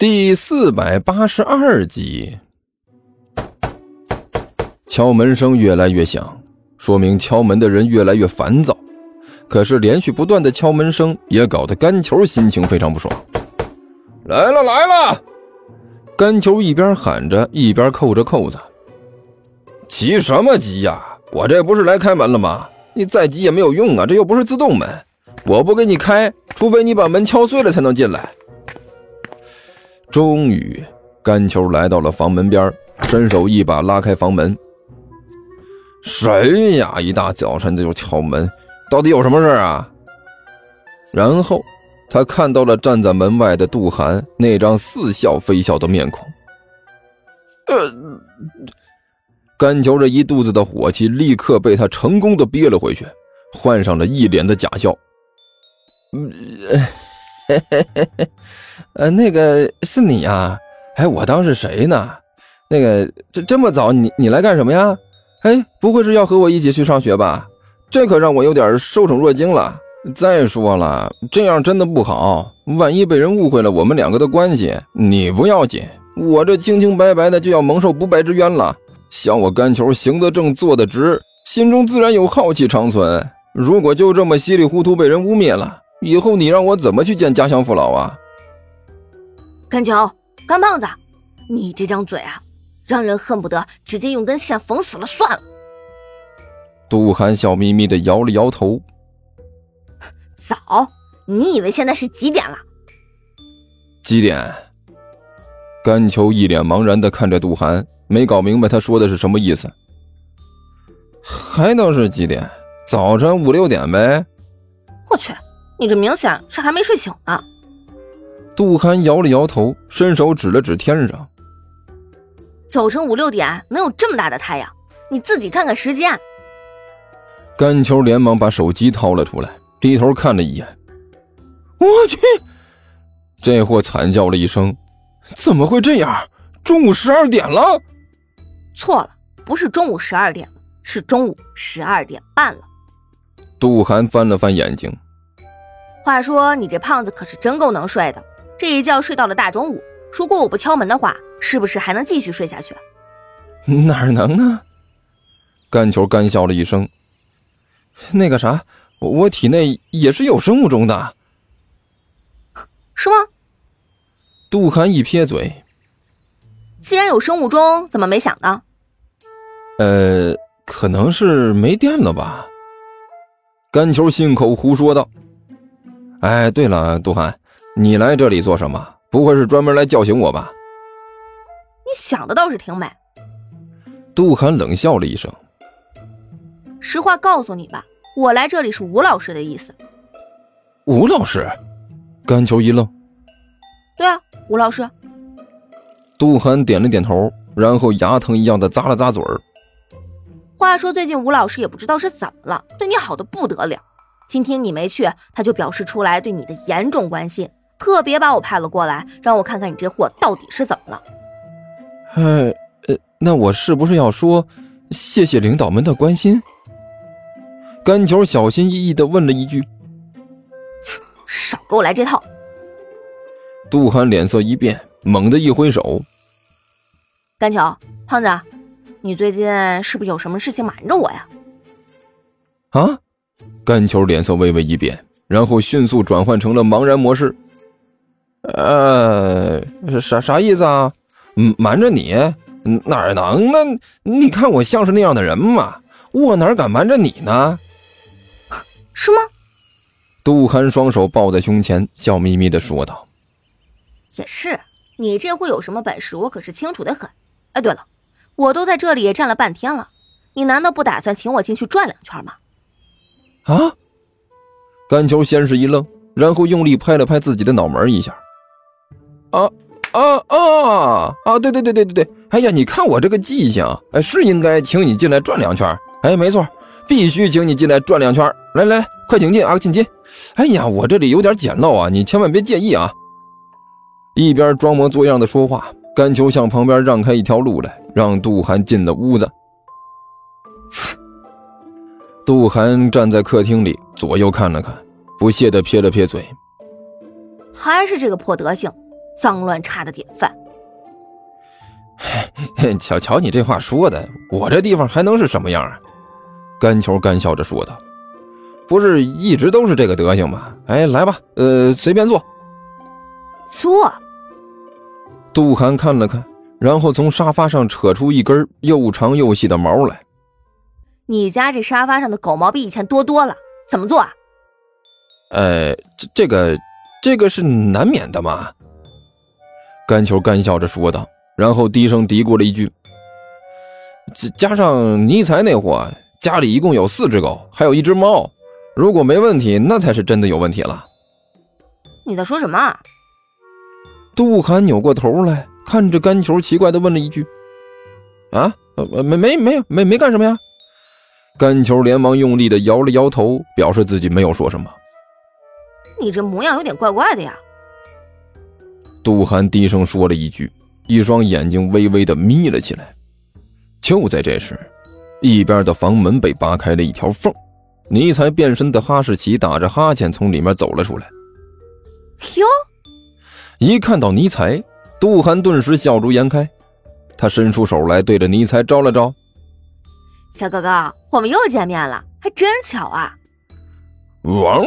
第四百八十二集，敲门声越来越响，说明敲门的人越来越烦躁。可是连续不断的敲门声也搞得干球心情非常不爽。来了来了！干球一边喊着，一边扣着扣子。急什么急呀？我这不是来开门了吗？你再急也没有用啊，这又不是自动门，我不给你开，除非你把门敲碎了才能进来。终于，甘球来到了房门边，伸手一把拉开房门。谁呀？一大早晨的就敲门，到底有什么事啊？然后他看到了站在门外的杜涵那张似笑非笑的面孔。呃，甘球这一肚子的火气立刻被他成功的憋了回去，换上了一脸的假笑。嗯，嘿嘿嘿嘿。呃，那个是你呀？哎，我当是谁呢？那个这这么早，你你来干什么呀？哎，不会是要和我一起去上学吧？这可让我有点受宠若惊了。再说了，这样真的不好，万一被人误会了我们两个的关系，你不要紧，我这清清白白的就要蒙受不白之冤了。像我甘球行得正，坐得直，心中自然有好气长存。如果就这么稀里糊涂被人污蔑了，以后你让我怎么去见家乡父老啊？甘球，干胖子，你这张嘴啊，让人恨不得直接用根线缝死了算了。杜涵笑眯眯的摇了摇头。早，你以为现在是几点了？几点？甘球一脸茫然的看着杜涵，没搞明白他说的是什么意思。还能是几点？早晨五六点呗。我去，你这明显是还没睡醒呢。杜涵摇了摇头，伸手指了指天上。早晨五六点能有这么大的太阳？你自己看看时间。甘球连忙把手机掏了出来，低头看了一眼。我去！这货惨叫了一声：“怎么会这样？中午十二点了？”错了，不是中午十二点了，是中午十二点半了。杜涵翻了翻眼睛。话说你这胖子可是真够能睡的。这一觉睡到了大中午，如果我不敲门的话，是不是还能继续睡下去？哪能呢？干球干笑了一声。那个啥，我体内也是有生物钟的。是吗？杜涵一撇嘴。既然有生物钟，怎么没响呢？呃，可能是没电了吧。干球信口胡说道。哎，对了，杜涵。你来这里做什么？不会是专门来叫醒我吧？你想的倒是挺美。杜涵冷笑了一声。实话告诉你吧，我来这里是吴老师的意思。吴老师？甘球一愣。对啊，吴老师。杜涵点了点头，然后牙疼一样的咂了咂嘴儿。话说最近吴老师也不知道是怎么了，对你好的不得了。今天你没去，他就表示出来对你的严重关心。特别把我派了过来，让我看看你这货到底是怎么了。呃，呃，那我是不是要说谢谢领导们的关心？甘球小心翼翼的问了一句。切，少给我来这套！杜涵脸色一变，猛地一挥手。甘球，胖子，你最近是不是有什么事情瞒着我呀？啊！甘球脸色微微一变，然后迅速转换成了茫然模式。呃，啥啥意思啊？瞒着你？哪能呢？你看我像是那样的人吗？我哪敢瞒着你呢？是吗？杜涵双手抱在胸前，笑眯眯的说道：“也是，你这会有什么本事？我可是清楚的很。哎，对了，我都在这里站了半天了，你难道不打算请我进去转两圈吗？”啊！甘球先是一愣，然后用力拍了拍自己的脑门一下。啊啊啊啊！对对对对对对！哎呀，你看我这个记性，哎，是应该请你进来转两圈。哎，没错，必须请你进来转两圈。来来来，快请进啊，请进！哎呀，我这里有点简陋啊，你千万别介意啊。一边装模作样的说话，甘球向旁边让开一条路来，让杜涵进了屋子。切！杜涵站在客厅里，左右看了看，不屑的撇了撇嘴。还是这个破德行。脏乱差的典范。瞧瞧你这话说的，我这地方还能是什么样啊？干球干笑着说道：“不是一直都是这个德行吗？哎，来吧，呃，随便坐。”坐。杜涵看了看，然后从沙发上扯出一根又长又细的毛来。你家这沙发上的狗毛比以前多多了，怎么做啊？呃，这这个，这个是难免的嘛。干球干笑着说道，然后低声嘀咕了一句：“加上尼才那货，家里一共有四只狗，还有一只猫。如果没问题，那才是真的有问题了。”你在说什么？杜涵扭过头来看着甘球，奇怪的问了一句：“啊，没没没有没没干什么呀？”甘球连忙用力的摇了摇头，表示自己没有说什么。你这模样有点怪怪的呀。杜涵低声说了一句，一双眼睛微微的眯了起来。就在这时，一边的房门被扒开了一条缝，尼才变身的哈士奇打着哈欠从里面走了出来。哟！一看到尼才，杜涵顿时笑逐颜开。他伸出手来，对着尼才招了招：“小哥哥，我们又见面了，还真巧啊！”汪！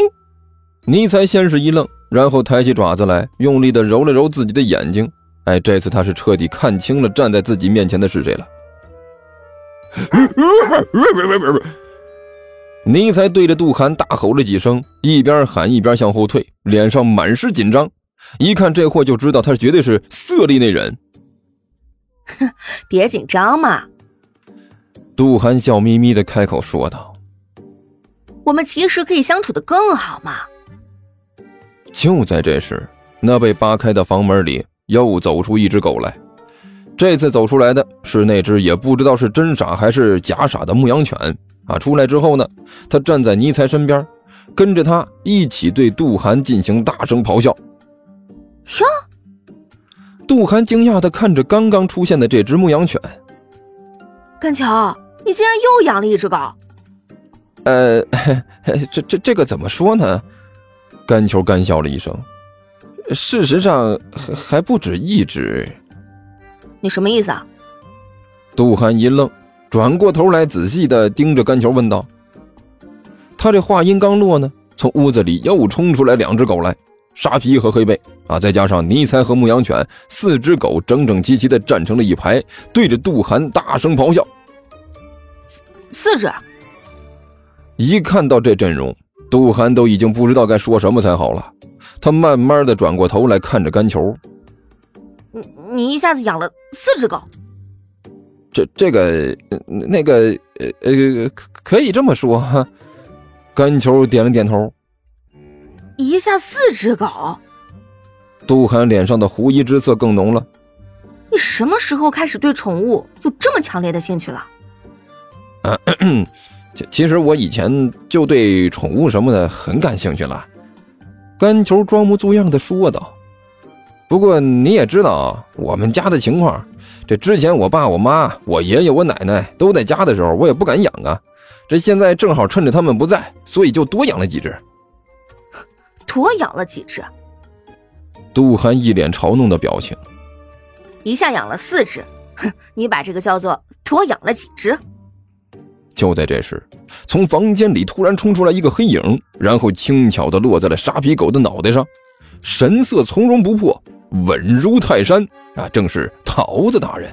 尼才先是一愣。然后抬起爪子来，用力地揉了揉自己的眼睛。哎，这次他是彻底看清了站在自己面前的是谁了。尼才对着杜涵大吼了几声，一边喊一边向后退，脸上满是紧张。一看这货就知道他绝对是色厉内荏。哼，别紧张嘛。杜涵笑眯眯的开口说道：“我们其实可以相处的更好嘛。”就在这时，那被扒开的房门里又走出一只狗来。这次走出来的是那只也不知道是真傻还是假傻的牧羊犬啊！出来之后呢，他站在尼才身边，跟着他一起对杜涵进行大声咆哮。哟！杜涵惊讶地看着刚刚出现的这只牧羊犬。甘桥，你竟然又养了一只狗？呃，这这这个怎么说呢？干球干笑了一声，事实上还还不止一只。你什么意思啊？杜涵一愣，转过头来仔细的盯着甘球问道。他这话音刚落呢，从屋子里又冲出来两只狗来，沙皮和黑背啊，再加上尼才和牧羊犬，四只狗整整齐齐的站成了一排，对着杜涵大声咆哮。四四只。一看到这阵容。杜涵都已经不知道该说什么才好了，他慢慢的转过头来看着干球。你你一下子养了四只狗？这这个那个呃呃可可以这么说哈。干球点了点头。一下四只狗？杜涵脸上的狐疑之色更浓了。你什么时候开始对宠物有这么强烈的兴趣了？啊。其 其实我以前就对宠物什么的很感兴趣了，干球装模作样的说道。不过你也知道我们家的情况，这之前我爸、我妈、我爷爷、我奶奶都在家的时候，我也不敢养啊。这现在正好趁着他们不在，所以就多养了几只。多养了几只？杜涵一脸嘲弄的表情。一下养了四只，哼，你把这个叫做多养了几只？就在这时，从房间里突然冲出来一个黑影，然后轻巧地落在了沙皮狗的脑袋上，神色从容不迫，稳如泰山啊！正是桃子大人。